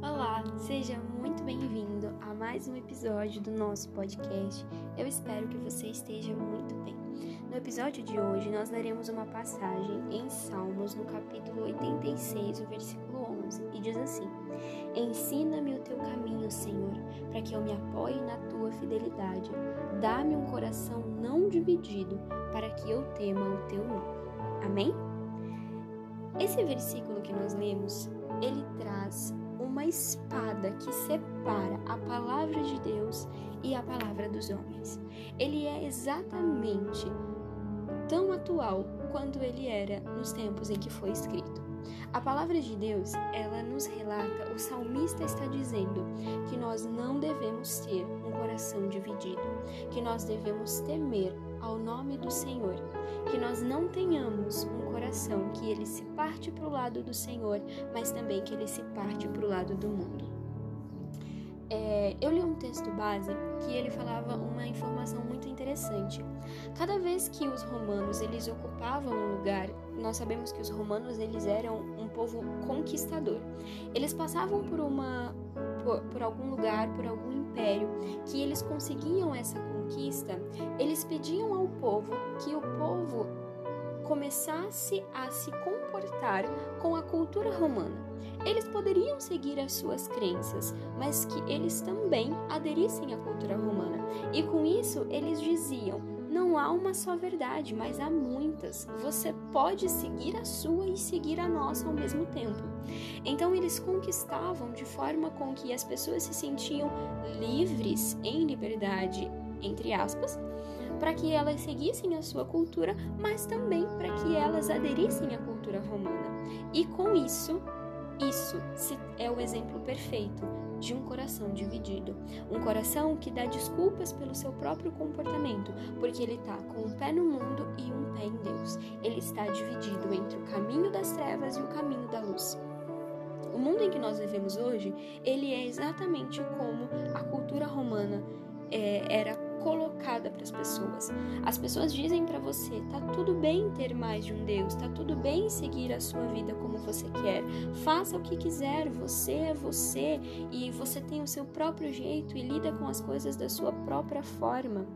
Olá, seja muito bem-vindo a mais um episódio do nosso podcast. Eu espero que você esteja muito bem. No episódio de hoje, nós leremos uma passagem em Salmos, no capítulo 86, o versículo 11, e diz assim: Ensina-me o teu caminho, Senhor, para que eu me apoie na tua fidelidade. Dá-me um coração não dividido, para que eu tema o teu nome. Amém? Esse versículo que nós lemos, ele traz uma espada que separa a palavra de Deus e a palavra dos homens. Ele é exatamente tão atual quanto ele era nos tempos em que foi escrito. A palavra de Deus, ela nos relata, o salmista está dizendo que nós não devemos ter um coração dividido, que nós devemos temer ao nome do Senhor, nós não tenhamos um coração que ele se parte para o lado do Senhor, mas também que ele se parte para o lado do mundo. É, eu li um texto base que ele falava uma informação muito interessante. Cada vez que os romanos eles ocupavam um lugar, nós sabemos que os romanos eles eram um povo conquistador. Eles passavam por uma por, por algum lugar, por algum império, que eles conseguiam essa conquista, eles pediam ao povo que o povo começasse a se comportar com a cultura romana. Eles poderiam seguir as suas crenças, mas que eles também aderissem à cultura romana. E com isso, eles diziam: não há uma só verdade, mas há muitas. Você pode seguir a sua e seguir a nossa ao mesmo tempo. Então eles conquistavam de forma com que as pessoas se sentiam livres em liberdade, entre aspas, para que elas seguissem a sua cultura, mas também para que elas aderissem à cultura romana. E com isso, isso é o exemplo perfeito de um coração dividido. Um coração que dá desculpas pelo seu próprio comportamento, porque ele está com um pé no mundo e um pé em Deus. Ele está dividido entre o caminho das trevas e o caminho da luz. O mundo em que nós vivemos hoje, ele é exatamente como a cultura romana é, era colocada para as pessoas. As pessoas dizem para você: tá tudo bem ter mais de um Deus, tá tudo bem seguir a sua vida como você quer, faça o que quiser, você é você e você tem o seu próprio jeito e lida com as coisas da sua própria forma.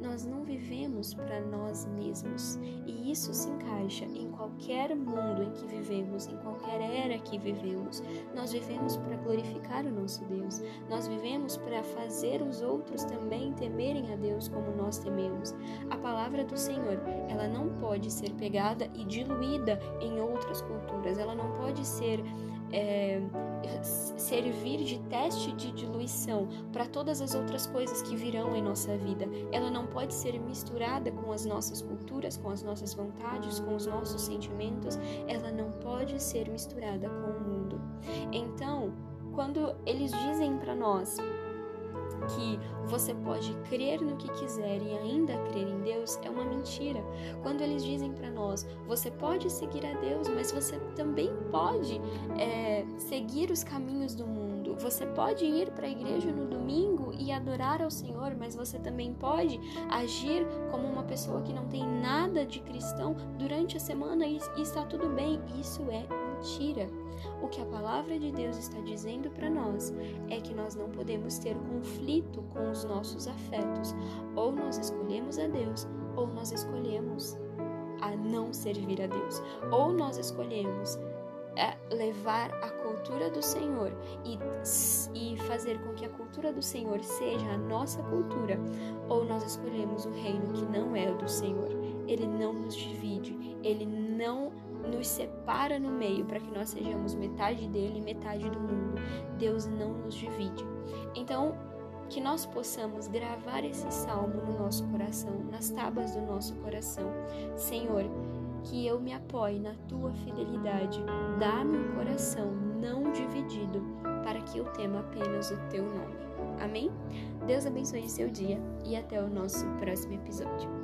Nós não vivemos para nós mesmos e isso se encaixa em qualquer mundo em que vivemos, em qualquer era que vivemos. Nós vivemos para glorificar o nosso Deus, nós vivemos para fazer os outros também temerem a Deus como nós tememos. A palavra do Senhor, ela não pode ser pegada e diluída em outras culturas, ela não pode ser é, servir de teste de diluição para todas as outras coisas que virão em nossa vida. Ela não pode ser misturada com as nossas culturas, com as nossas vontades, com os nossos sentimentos. Ela não pode ser misturada com o mundo. Então, quando eles dizem para nós que você pode crer no que quiser e ainda crer em Deus é uma mentira. Quando eles dizem para nós, você pode seguir a Deus, mas você também pode é, seguir os caminhos do mundo. Você pode ir para a igreja no domingo e adorar ao Senhor, mas você também pode agir como uma pessoa que não tem nada de cristão durante a semana e, e está tudo bem. Isso é mentira. O que a palavra de Deus está dizendo para nós é que nós não podemos ter conflito com os nossos afetos. Ou nós escolhemos a Deus, ou nós escolhemos a não servir a Deus. Ou nós escolhemos é, levar a cultura do Senhor e, e fazer com que a cultura do Senhor seja a nossa cultura, ou nós escolhemos o reino que não é o do Senhor. Ele não nos divide, ele não nos separa no meio para que nós sejamos metade dele e metade do mundo. Deus não nos divide. Então, que nós possamos gravar esse salmo no nosso coração, nas tábuas do nosso coração. Senhor, que eu me apoie na tua fidelidade. Dá-me um coração não dividido, para que eu tema apenas o teu nome. Amém? Deus abençoe seu dia e até o nosso próximo episódio.